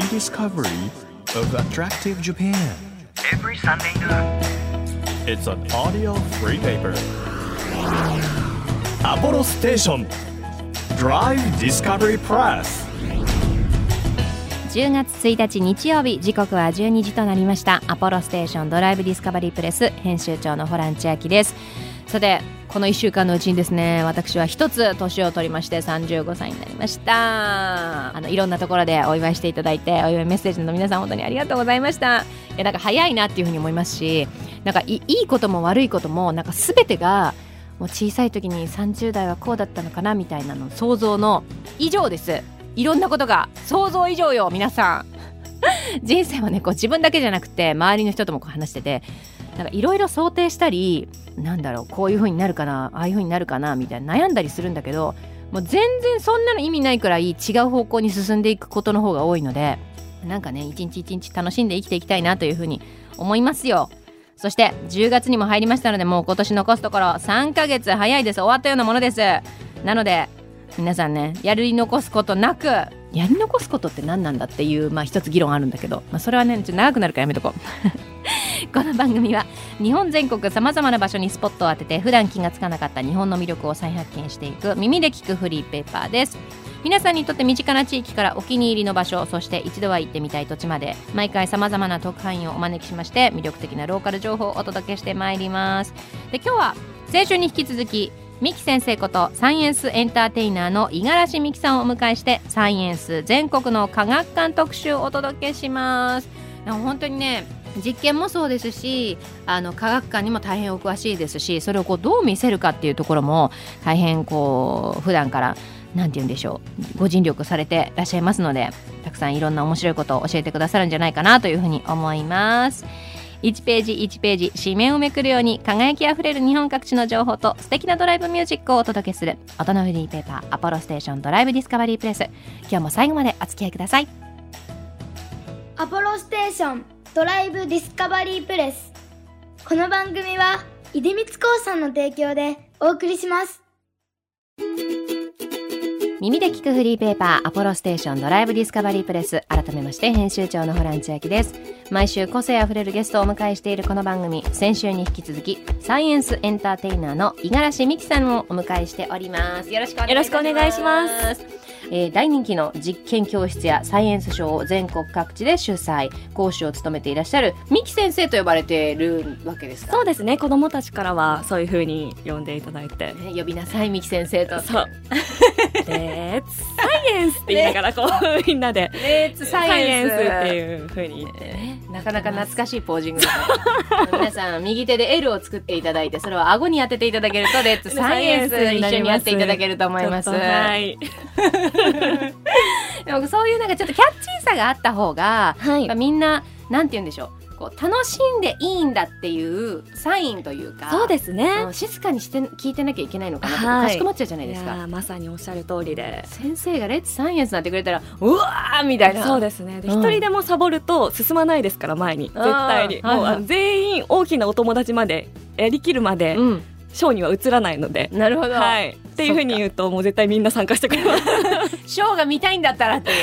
rediscovery of attractive Japan. Every Sunday noon. It's an audio free paper. Apollo Station Drive Discovery Press. 10月1日日曜日時刻は12時となりましたアポロステーションドライブディスカバリープレス編集長のホラン千秋ですさてこの1週間のうちにですね私は一つ年を取りまして35歳になりました。あのいろんなところでお祝いしていただいてお祝いメッセージの皆さん本当にありがとうございました。いやなんか早いなっていうふうに思いますしなんかいいいことも悪いこともなんか全てがもう小さい時に30代はこうだったのかなみたいなの想像の以上です。いろんなことが想像以上よ皆さん。人生はねこう自分だけじゃなくて周りの人とも話しててなんかいろいろ想定したりなんだろうこういう風になるかなああいう風になるかなみたいな悩んだりするんだけどもう全然そんなの意味ないくらい違う方向に進んでいくことの方が多いのでなんかね一日一日楽しんで生きていきたいなという風に思いますよ。そして10月にも入りましたのでもう今年残すところ3ヶ月早いです。終わったようなものです。なので皆さんねやり残すことなくやり残すことって何なんだっていうまあ一つ議論あるんだけど、まあ、それはねちょっと長くなるからやめとこう。この番組は日本全国さまざまな場所にスポットを当てて普段気がつかなかった日本の魅力を再発見していく耳で聞くフリーペーパーです。皆さんにとって身近な地域からお気に入りの場所そして一度は行ってみたい土地まで毎回さまざまな特派員をお招きしまして魅力的なローカル情報をお届けしてまいります。で今日は先週に引き続きミキ先生ことサイエンスエンターテイナーの五十嵐美樹さんをお迎えしてサイエンス全国の科学館特集をお届けします。本当にね実験もそうですしあの科学館にも大変お詳しいですしそれをこうどう見せるかっていうところも大変こう普段から何て言うんでしょうご尽力されてらっしゃいますのでたくさんいろんな面白いことを教えてくださるんじゃないかなというふうに思います。1ページ1ページ紙面をめくるように輝きあふれる日本各地の情報と素敵なドライブミュージックをお届けする音のフリーペーパーアポロステーションドライブディスカバリープレス。今日も最後までお付き合いください。アポロステーション。ドライブディスカバリープレス。この番組は出光興産の提供でお送りします。耳で聞くフリーペーパーアポロステーションドライブディスカバリープレス改めまして編集長のホラン千秋です。毎週個性あふれるゲストをお迎えしているこの番組先週に引き続きサイエンスエンターテイナーの五十嵐美樹さんをお迎えしております。よろしくお願いしますえー、大人気の実験教室やサイエンスショーを全国各地で主催。講師を務めていらっしゃる三木先生と呼ばれているわけですかそうですね。子供たちからはそういうふうに呼んでいただいて、ね、呼びなさい三木先生と。そう。レッツサイエンスって言いながらこうみんなで。レッツサイエンスっていうふうに。言って、ね、なかなか懐かしいポージング皆さん右手で L を作っていただいてそれを顎に当てていただけるとレッツサイエンス一緒にやっていただけると思います。はい でもそういうなんかちょっとキャッチーさがあった方が、はい、みんななんて言うんでしょうこう楽しんでいいんだっていうサインというかそうですね。静かにして聞いてなきゃいけないのかなって、はい、かしこまっちゃうじゃないですか。まさにおっしゃる通りで。先生が「レッツサイエンス」なってくれたらうわーみたいな。そうですね。一、人でもサボると進まないですから前に。絶対に。もう、はいはい、全員大きなお友達までやりきるまで、うんショーには映らないので。なるほど、はい、っていうふうに言うともう絶対みんな参加してくれます。ショーが見たいんだったらっていう。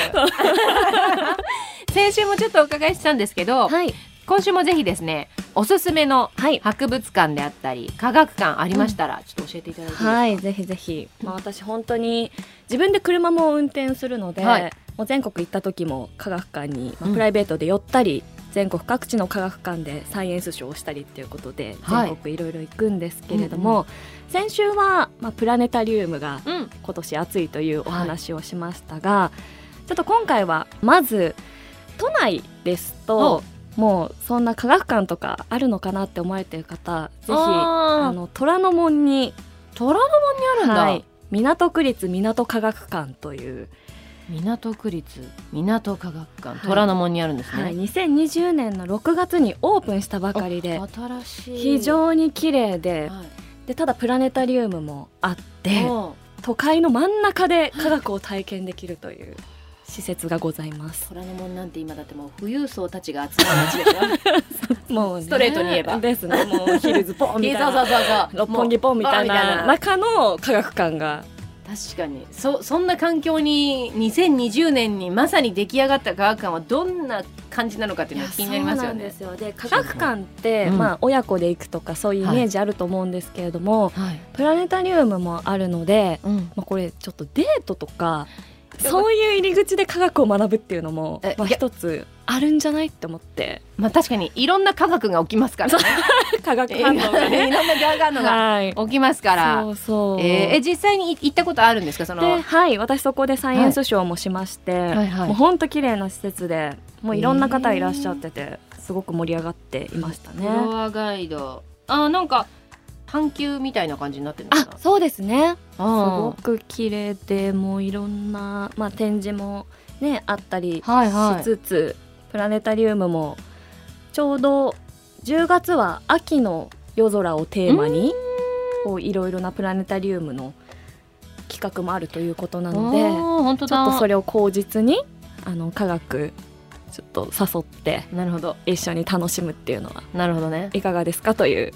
先週もちょっとお伺いしたんですけど、はい、今週もぜひですねおすすめの博物館であったり、科学館ありましたら、ちょっと教えていただいてはいぜひぜひ、まあ、私本当に自分で車も運転するので、はい、もう全国行った時も科学館に、まあ、プライベートで寄ったり、うん全国各地の科学館でサイエンスショーをしたりっていうことで全国いろいろ行くんですけれども、はいうんうん、先週は、まあ、プラネタリウムが今年暑いというお話をしましたが、はい、ちょっと今回はまず都内ですともうそんな科学館とかあるのかなって思われてる方ぜひあの虎ノ門に虎ノ門にあるんだ、はい、港区立港科学館という港区立港科学館虎ノ門にあるんですね、はい、2020年の6月にオープンしたばかりで新しい。非常に綺麗で、はい、でただプラネタリウムもあって都会の真ん中で科学を体験できるという施設がございます。虎ノ門なんて今だってもう富裕層たちが集まる街ですよ もう、ストレートに言えば。ですね。もうヒルズポンみたいな。そうそうそうそう。六本木ポンみたいな。中の科学館が確かに。そそんな環境に2020年にまさに出来上がった科学館はどんな感じなのかっていうのが気になりますよね。そうなんですよ。で科学館って、うん。まあ、親子で行くとかそういうイメージあると思うんですけれども、はい、プラネタリウムもあるので、うん、まあ、これちょっとデートとかそういう入り口で科学を学ぶっていうのもえ、まあ、一つあるんじゃないって思って。まあ確かにいろんな科学が起きますからね。科学いろんな科学反応がはい。起きますから。そうそう、えーえ実際に行ったことあるんですか？そのではい私そこでサイエンスショーもしまして、はいはい。もう本当綺麗な施設でもういろんな方いらっしゃってて、すごく盛り上がっていましたね。フロアガイド。あなんか探求みたいな感じになってるのかなあそうですね。すごあく綺麗でもういろんな、まあ、展示も、ね、あったりはいはい。しつつ、プラネタリウムもちょうど10月は秋の夜空をテーマにこういろいろなプラネタリウムの企画もあるということなので本当だ。ちょっとそれを口実にあの科学ちょっと誘ってなるほど。一緒に楽しむっていうのはなるほどね。いかがですかという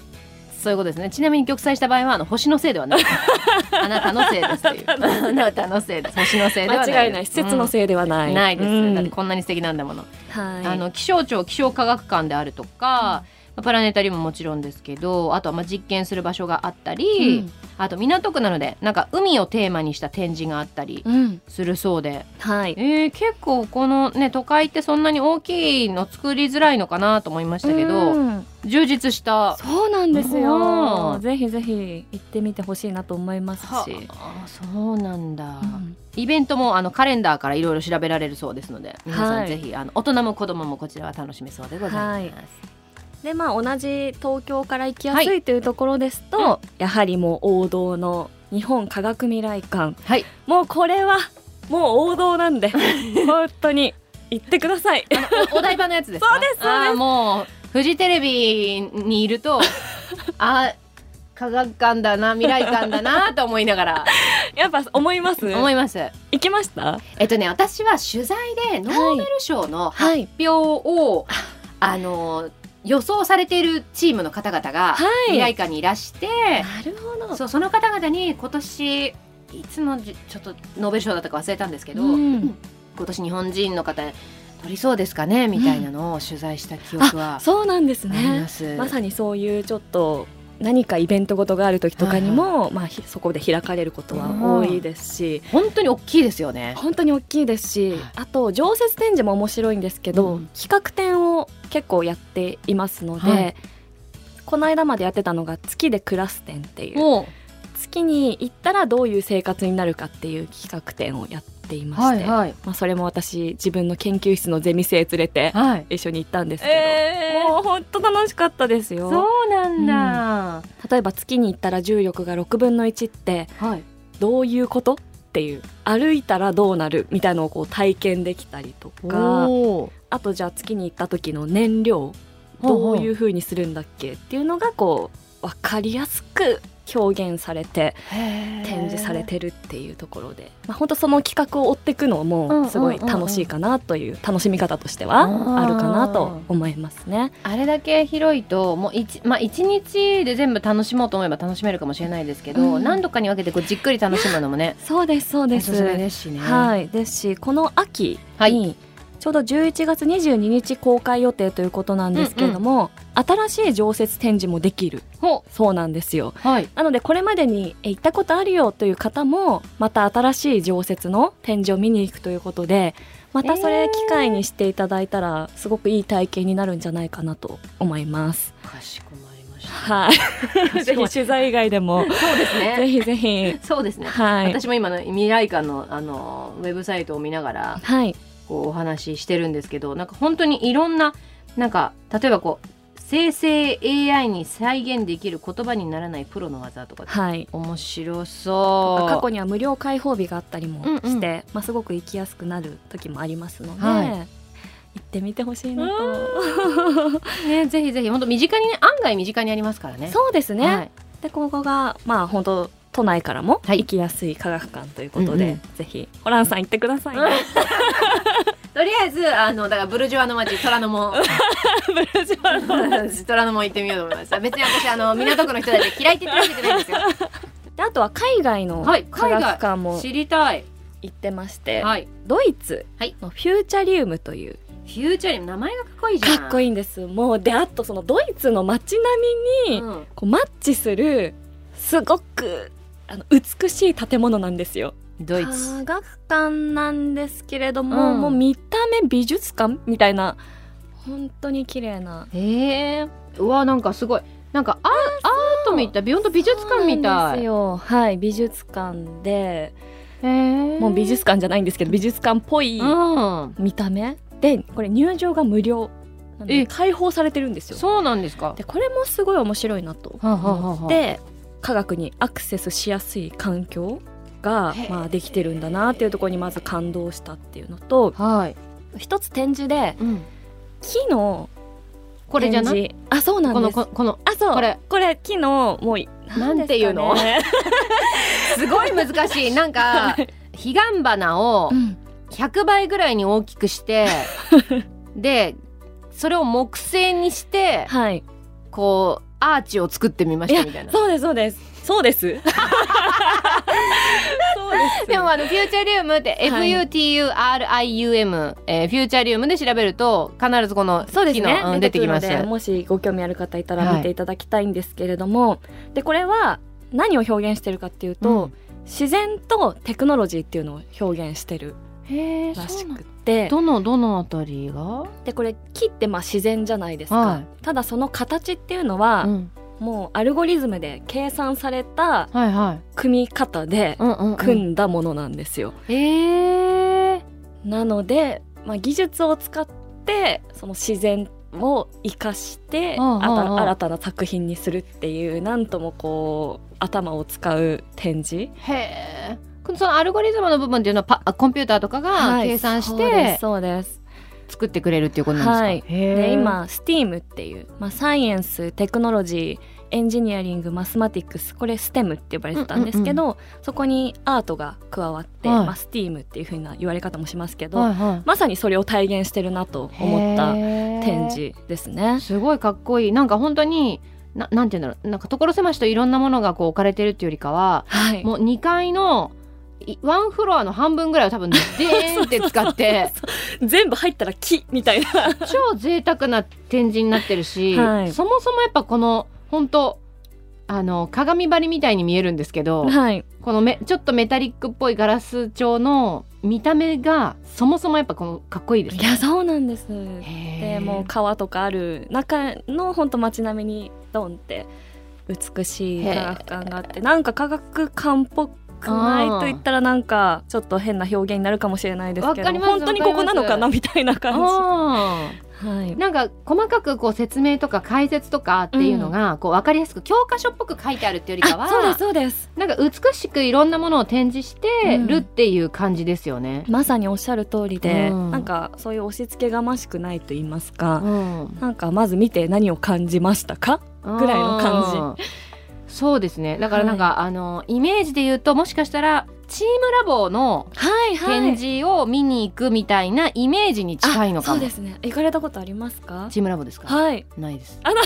そういうことですね。ちなみに玉砕した場合はあの星のせいではない。あなたのせいですという。あなたのせい。です。星のせいではない。間違いない。施設のせいではない、うん。ないです、うん。だってこんなに素敵なんだもの、はい、あの気象庁気象科学館であるとか、プラネタリウムももちろんですけどあとはまあ実験する場所があったり、うん。あと港区なのでなんか海をテーマにした展示があったりうん。するそうで、はい。えー、結構このね都会ってそんなに大きいの作りづらいのかなと思いましたけど、うん。充実したそうなんですうん。よぜひぜひ行ってみてほしいなと思いますはし、あそうなんだ、うん。イベントもあのカレンダーからいろいろ調べられるそうですので皆さはいんぜひ、あの大人も子供もこちらは楽しめそうでございます。はい。でまあ同じ東京から行きやすいというところですと、やはりもう王道の日本科学未来館。はい、もうこれはもう王道なんで 本当に行ってください。おお台場のやつですか？そうですそうです。もうフジテレビにいると あ科学館だな未来館だなと思いながら。やっぱ思います？思います。行きました？えっとね私は取材でノーベル賞の発表を、あの予想されているチームの方々がはい。未来館にいらして、なるほど。そうその方々に今年いつのじちょっとノーベル賞だったか忘れたんですけど、うん。今年日本人の方取りそうですかねみたいなのを取材した記憶はそうなんですね。まさにそういうちょっと何かイベントごとがある時とかにも、まあ、ひそこで開かれることは多いですし、本当に大きいですよね。本当に大きいですし、あと常設展示も面白いんですけど、うん。企画展を結構やっていますので、はい。この間までやってたのが月で暮らす展っていう。も月に行ったらどういう生活になるかっていう企画展をやっていまうして、はいまあ、それも私自分の研究室のゼミ生連れてはい。一緒に行ったんですけど、えもう本当楽しかったですよ。そうなんだ。例えば月に行ったら重力が6分の1ってはい。どういうことっていう歩いたらどうなるみたいのをこう体験できたりとかあとじゃあ月に行った時の燃料どういう風にするんだっけっていうのがこう分かりやすく表現されて展示されてるっていうところで、まあ、本当その企画を追っていくのもすごい楽しいかなという楽しみ方としてはあるかなと思いますね。あれだけ広いともう一まあ一日で全部楽しもうと思えば楽しめるかもしれないですけど、うん。何度かに分けてこうじっくり楽しむのもねそうですそうです。ですしね。はい、ですしこの秋はい。にちょうど11月22日公開予定ということなんですけれども、新しい常設展示もできるほそうなんですよはい。なのでこれまでにえ行ったことあるよという方もまた新しい常設の展示を見に行くということでまたそれ機会にしていただいたらすごくいい体験になるんじゃないかなと思います。かしこまりましはい、ぜひ取材以外でもた。そうですぜね。ひぜひそうですね。はい私も今の未来館のあのウェブサイトを見ながらはいこうお話ししてるんですけど、なんか本当にいろんななんか例えばこう生成 AI に再現できる言葉にならないプロの技とかはい。面白そう。過去には無料開放日があったりもして、うん。うんまあ、すごく行きやすくなる時もありますので、はい。行ってみてほしいなと。ね、ぜひぜひ。本当身近にね案外身近にありますからね。そうですね、はい。でここがまあ本当都内からもはい。行きやすい科学館ということで、うんうん。ぜひホランさん行ってください、ね、とりあえずあのだからブルジョワの町虎ノ門。ブルジョワの虎ノ門行ってみようと思いました。別に私あの港区の人たち嫌いって言ってるわけじゃないんですよ。であとは海外のはい科学館も知りたい。行ってまして、はい。ドイツはい。の Futurium というフューチャリー名前がかっこいいじゃん。かっこいいんです。もうであとそのドイツの街並みにうん。こうマッチするすごくあの美しい建物なんですよ。ドイツ。科学館なんですけれども、うん。もう見た目美術館みたいな本当に綺麗な。へえうわなんかすごい。なんかアアートみたい。ビヨンド美術館みそうなんですたいよ。はい美術館で。もう美術館じゃないんですけど美術館っぽいうん。見た目。でこれ入場が無料開放されてるんですよ。そうなんですか。でこれもすごい面白いなとはあはあはあ思って科学にアクセスしやすい環境がまあできてるんだなっていうところにまず感動したっていうのとはい、一つ展示でうん、木のこれじゃな？いあそうなんこです。のここのあそう。これ。これ木のもうなんていうの？すすごい難しい。なんか彼岸花をかね100倍ぐらいに大きくして でそれを木製にしてうんはい。こうアーチを作ってみましたみたいな。そうですそうです。そうです。でもあのフューチャリウムってはい。FUTURIUM、えーフューチャリウムで調べると必ずこのそうですね。出てきます。もしご興味ある方いたはい。ら見ていただきたいんですけれども、でこれは何を表現してるかっていうと、うん。自然とテクノロジーっていうのを表現してるらしくってどのどのあたりが、でこれ木ってまあ自然じゃないですか、はい。ただその形っていうのは、うん。もうアルゴリズムで計算された組み方で組んだものなんですよ、えー、なので、まあ、技術を使ってその自然を生かして、新たな作品にするっていうなんともこう頭を使う展示。へえそのアルゴリズムの部分っていうのはコンピューターとかがはい。計算してすそうです。作ってくれるっていうことなんですか、はい。で今 STEAM っていう、まあ、サイエンステクノロジーエンジニアリングマスマティックスこれ STEM って呼ばれてたんですけど、そこにアートが加わって、はい。まあ、STEAM っていう風な言われ方もしますけど、はいはい。まさにそれを体現してるなと思った展示ですね。すごいかっこいい。なんか本当にななんて言うんだろう。なんか所狭しといろんなものがこう置かれてるっていうよりかははい、もう2階のいワンフロアの半分ぐらいを多分デーンって使って。全部入ったら木みたいな。超贅沢な展示になってるし、はい。そもそもやっぱこの本当あの鏡張りみたいに見えるんですけど、はい。このめちょっとメタリックっぽいガラス調の見た目がそもそもやっぱこのかっこいいですね。いやそうなんです。でもう川とかある中の本当街並みにドンって美しい科学館があってなんか科学館っぽくないと言ったらなんかちょっと変な表現になるかもしれないですけどわかります。本当にここなのかなみたいな感じ。あはいーなんか細かくこう説明とか解説とかっていうのがこう分かりやすく教科書っぽく書いてあるっていうよりかはあそうですそうです。なんか美しくいろんなものを展示してるっていう感じですよね。まさにおっしゃる通りで、うん。なんかそういう押し付けがましくないと言いますか、うん。なんかまず見て何を感じましたか？ぐらいの感じ。そうですね。だからなんか、あのイメージで言うともしかしたらチームラボのはいはい展示を見に行くみたいなイメージに近いのかも。そうですね行かれたことありますか？チームラボですか？はいないです。あの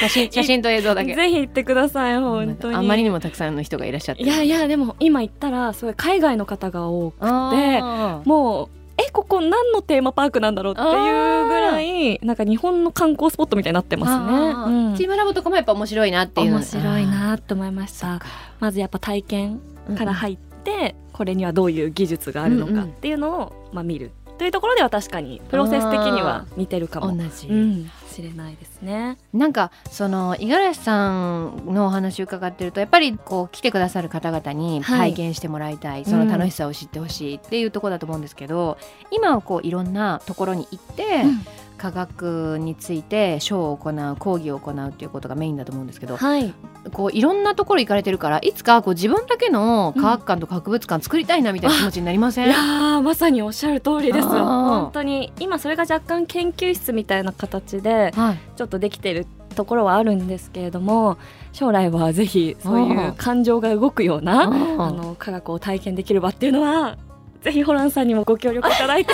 写真 写真と映像だけ。ぜひ行ってください本当にあんまりにもたくさんの人がいらっしゃって。いやいやでも今行ったらすごい海外の方が多くあーもうえここ何のテーマパークなんだろうっていうぐらいなんか日本の観光スポットみたいになってますね、うん。チームラボとかもやっぱ面白いなっていう。の面白いなと思いました。まずやっぱ体験から入って、これにはどういう技術があるのかっていうのを、まあ、見るというところでは確かにプロセス的には似てるかも同じ、うん、しれないですね。なんかその五十嵐さんのお話を伺ってるとやっぱりこう来てくださる方々にはい。体験してもらいたい、その楽しさを知ってほしいっていうところだと思うんですけど、今はこういろんなところに行って、うん科学についてショーを行う講義を行うっていうことがメインだと思うんですけどはい、こういろんなところ行かれてるからいつかこう自分だけの科学館とか博物館作りたいなみたいな気持ちになりません、いやーまさにおっしゃる通りです。本当に今それが若干研究室みたいな形ではい、ちょっとできてるところはあるんですけれども将来はぜひそういう感情が動くようなああの科学を体験できる場っていうのはぜひホランさんにもご協力いただいて。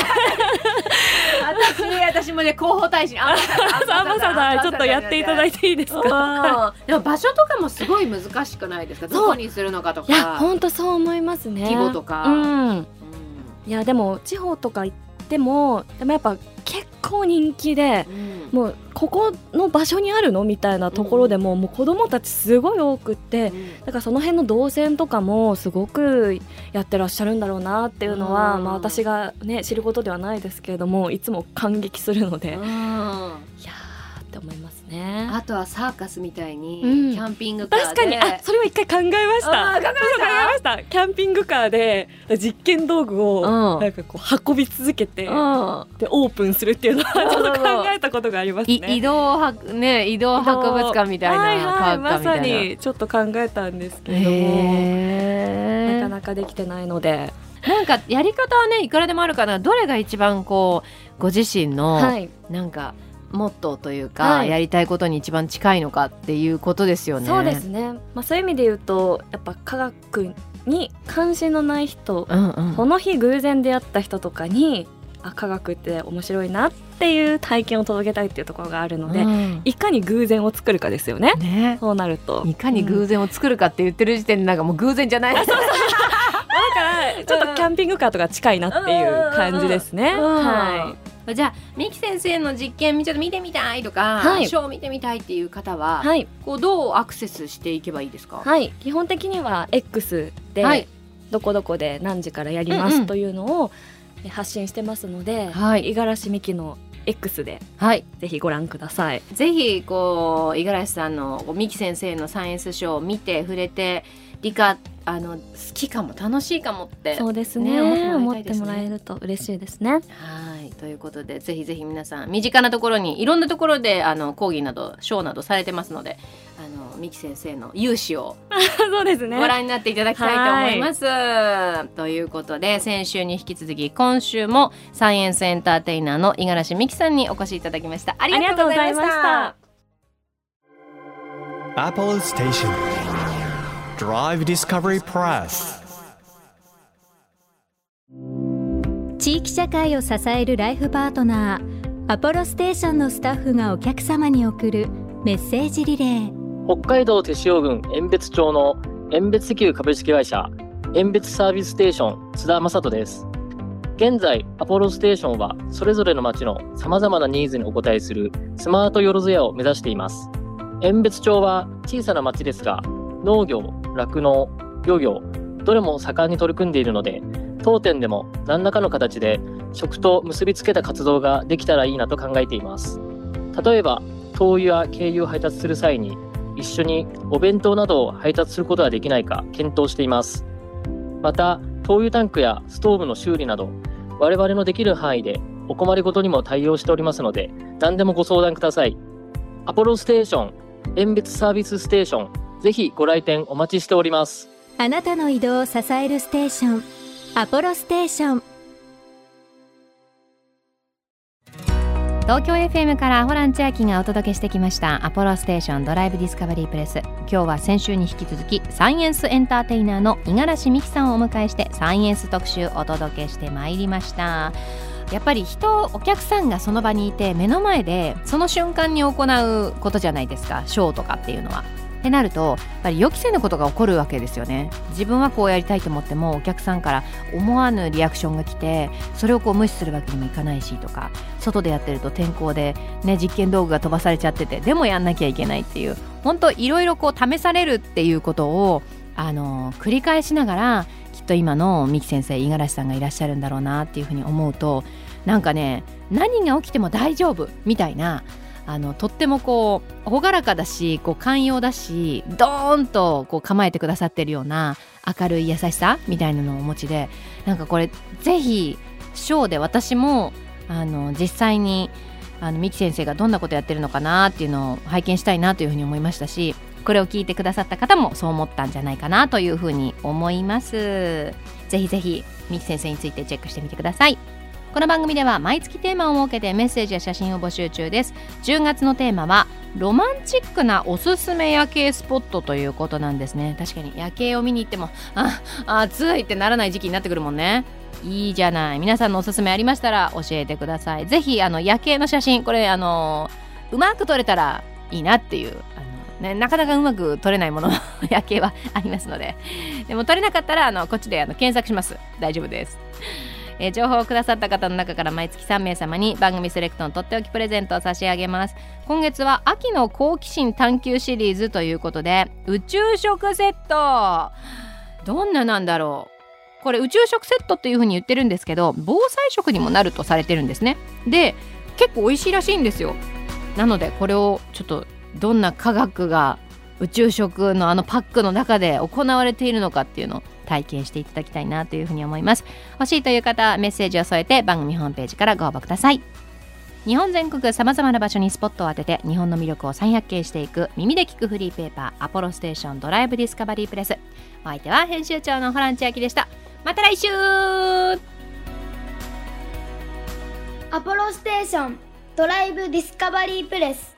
私私もね広報大使アンバサダーアンバサダーちょっとやっていただいていいですかうんでも場所とかもすごい難しくないですかどこにするのかといやか本当そう思いますね規模とかうんいやでも地方とか行ってもでもやっぱ結構人気でうん。もうここの場所にあるのみたいなところでも,、もう子供たちすごい多くってだからその辺の動線とかもすごくやってらっしゃるんだろうなっていうのは、うん。まあ、私が、ね、知ることではないですけれどもいつも感激するので、いやうんーって思いますね。あとはサーカスみたいにうん。キャンピングカーで。確かに。あそれは一回考えました。考えました。キャンピングカーで実験道具をうん。なんかこう運び続けて、うん。でオープンするっていうのはちょっと考えたことがありますいね。移動博ね移動博物館みたいな。はいはい、まさにちょっと考えたんですけれども、なかなかできてないので、なんかやり方はねいくらでもあるからどれが一番こうご自身のはい、なんかモットーというか、はい。やりたいことに一番近いのかっていうことですよね。そうですね、まあ、そういう意味で言うとやっぱ科学に関心のない人、うんうん。この日偶然出会った人とかにあ科学って面白いなっていう体験を届けたいっていうところがあるので、うん。いかに偶然を作るかですよね。ね。そうなると。いかに偶然を作るかって言ってる時点でなんかもう偶然じゃない。だからちょっとキャンピングカーとか近いなっていう感じですね。うんはじゃあミキ先生の実験ちょっと見てみたいとか、はいショー見てみたいっていう方は、い、はい、こうどうアクセスしていけばいいですか？はい、基本的には X で、はいどこどこで何時からやりますというのをえ発信してますので、はい五十嵐美希の X ではい。ぜひご覧ください。ぜひこう五十嵐さんの三木先生のサイエンスショーを見て触れて理科あの好きかも楽しいかもってそうですねね。思思ってもらえると嬉しいですね。はいということでぜひぜひ皆さん身近なところにいろんなところであの講義などショーなどされてますのであの三木先生の勇姿を そうですねご覧になっていただきたいと思います。ということで先週に引き続き今週もサイエンスエンターテイナーの五十嵐美樹さんにお越しいただきました。ありがとうございましありがとうございましたた。Apollo Station. Drive Discovery Press. 地域社会を支えるライフパートナーアポロステーションのスタッフがお客様に送るメッセージリレー北海道手塩郡遠別町の遠別石油株式会社遠別サービスステーション津田正人です。現在、アポロステーションはそれぞれの町の様々なニーズにお応えするスマートよろずやを目指しています。遠別町は小さな町ですが、農業、酪農、漁業、どれも盛んに取り組んでいるので、当店でも何らかの形で食と結びつけた活動ができたらいいなと考えています。例えば、灯油や軽油を配達する際に一緒にお弁当などを配達することができないか検討しています。また、灯油タンクやストーブの修理など、我々のできる範囲でお困りごとにも対応しておりますので、何でもご相談ください。アポロステーション、遠別サービスステーション、ぜひご来店お待ちしております。あなたの移動を支えるステーションアポロステーション東京 FM からホラン千秋がお届けしてきましたアポロステーションドライブディスカバリープレス今日は先週に引き続きサイエンスエンターテイナーの五十嵐美樹さんをお迎えしてサイエンス特集お届けしてまいりましたやっぱり人お客さんがその場にいて目の前でその瞬間に行うことじゃないですかショーとかっていうのは。ってなるとやっぱり予期せぬことが起こるわけですよね。自分はこうやりたいと思ってもお客さんから思わぬリアクションが来てそれをこう無視するわけにもいかないしとか外でやってると天候で、ね、実験道具が飛ばされちゃっててでもやんなきゃいけないっていう本当いろいろこう試されるっていうことをあの繰り返しながらきっと今の三木先生五十嵐さんがいらっしゃるんだろうなっていうふうに思うとなんかね何が起きても大丈夫みたいなあのとってもこう朗らかだしこう寛容だしドーンとこう構えてくださってるような明るい優しさみたいなのをお持ちでなんかこれぜひショーで私もあの実際にあの三木先生がどんなことやってるのかなっていうのを拝見したいなというふうに思いましたしこれを聞いてくださった方もそう思ったんじゃないかなというふうに思います。ぜひぜひ三木先生についてチェックしてみてください。この番組では毎月テーマを設けてメッセージや写真を募集中です。10月のテーマはロマンチックなおすすめ夜景スポットということなんですね。確かに夜景を見に行ってもあ暑いってならない時期になってくるもんね。いいじゃない。皆さんのおすすめありましたら教えてください。ぜひあの夜景の写真これあのうまく撮れたらいいなっていう、ね、なかなかうまく撮れないものの 夜景はありますので。でも撮れなかったらあのこっちであの検索します。大丈夫です。えー、情報をくださった方の中から毎月3名様に番組セレクトのとっておきプレゼントを差し上げます。今月は秋の好奇心探求シリーズということで宇宙食セット。どんななんだろう。これ宇宙食セットっていう風に言ってるんですけど防災食にもなるとされてるんですね。で結構美味しいらしいんですよ。なのでこれをちょっとどんな科学が宇宙食のあのパックの中で行われているのかっていうのを体験していただきたいなというふうに思います。欲しいという方はメッセージを添えて番組ホームページからご応募ください。日本全国さまざまな場所にスポットを当てて日本の魅力を再発見していく耳で聞くフリーペーパーアポロステーションドライブディスカバリープレス。お相手は編集長のホラン千秋でした。また来週!アポロステーションドライブディスカバリープレス。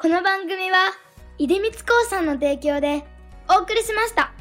この番組は出光興産の提供でお送りしました。